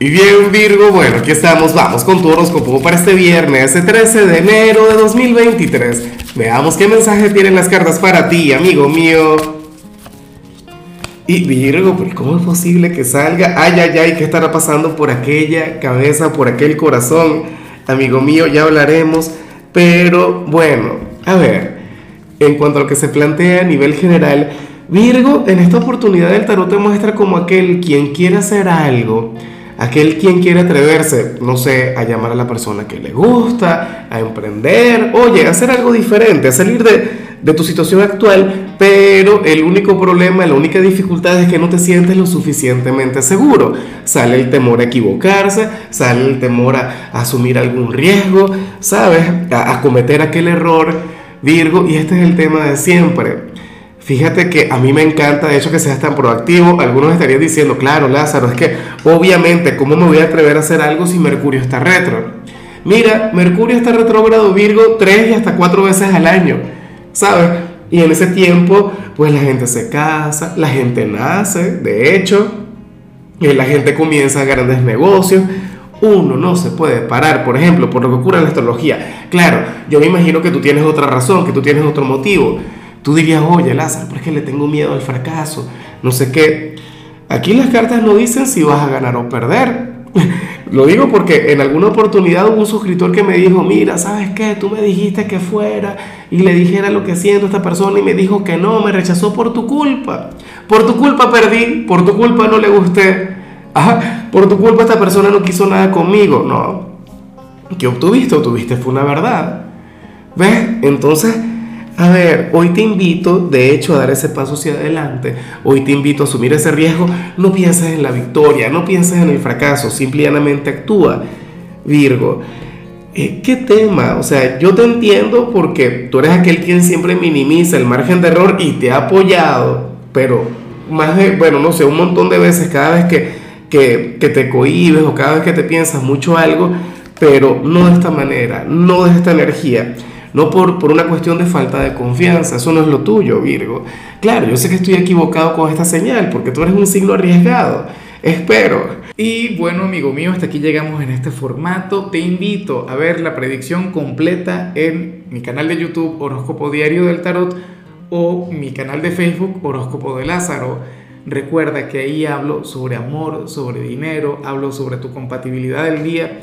Y bien Virgo, bueno, aquí estamos, vamos con tu horóscopo para este viernes, el 13 de enero de 2023. Veamos qué mensaje tienen las cartas para ti, amigo mío. Y Virgo, ¿cómo es posible que salga? Ay, ay, ay, ¿qué estará pasando por aquella cabeza, por aquel corazón? Amigo mío, ya hablaremos. Pero bueno, a ver, en cuanto a lo que se plantea a nivel general, Virgo, en esta oportunidad el tarot te muestra como aquel quien quiere hacer algo aquel quien quiere atreverse, no sé, a llamar a la persona que le gusta, a emprender, oye, a hacer algo diferente, a salir de, tu situación actual, pero el único problema, la única dificultad es que no te sientes lo suficientemente seguro. Sale el temor a equivocarse, sale el temor a, asumir algún riesgo, ¿sabes? a cometer aquel error, Virgo, y este es el tema de siempre Fíjate que a mí me encanta, de hecho, que seas tan proactivo. Algunos estarían diciendo, claro, Lázaro, es que obviamente, ¿cómo me voy a atrever a hacer algo si Mercurio está retro? Mira, Mercurio está retrógrado Virgo tres y hasta cuatro veces al año, ¿sabes? Y en ese tiempo, pues la gente se casa, la gente nace, de hecho, y la gente comienza grandes negocios. Uno no se puede parar, por ejemplo, por lo que ocurre en la astrología. Claro, yo me imagino que tú tienes otra razón, que tú tienes otro motivo Tú dirías, oye Lázaro, ¿por qué le tengo miedo al fracaso? No sé qué. Aquí las cartas no dicen si vas a ganar o perder. Lo digo porque en alguna oportunidad hubo un suscriptor que me dijo, mira, ¿sabes qué? Tú me dijiste que fuera y le dijera lo que siento a esta persona y me dijo que no, me rechazó por tu culpa. Por tu culpa perdí, por tu culpa no le gusté. Por tu culpa esta persona no quiso nada conmigo. No. ¿Qué obtuviste? Obtuviste fue una verdad. ¿Ves? Entonces a ver, hoy te invito, de hecho, a dar ese paso hacia adelante. Hoy te invito a asumir ese riesgo. No pienses en la victoria, no pienses en el fracaso, simplemente actúa. Virgo, eh, ¿qué tema? O sea, yo te entiendo porque tú eres aquel quien siempre minimiza el margen de error y te ha apoyado, pero más de, bueno, no sé, un montón de veces cada vez que, que, que te cohibes o cada vez que te piensas mucho algo, pero no de esta manera, no de esta energía no por, por una cuestión de falta de confianza, eso no es lo tuyo, Virgo. Claro, yo sé que estoy equivocado con esta señal, porque tú eres un signo arriesgado. Espero. Y bueno, amigo mío, hasta aquí llegamos en este formato. Te invito a ver la predicción completa en mi canal de YouTube Horóscopo Diario del Tarot o mi canal de Facebook Horóscopo de Lázaro. Recuerda que ahí hablo sobre amor, sobre dinero, hablo sobre tu compatibilidad del día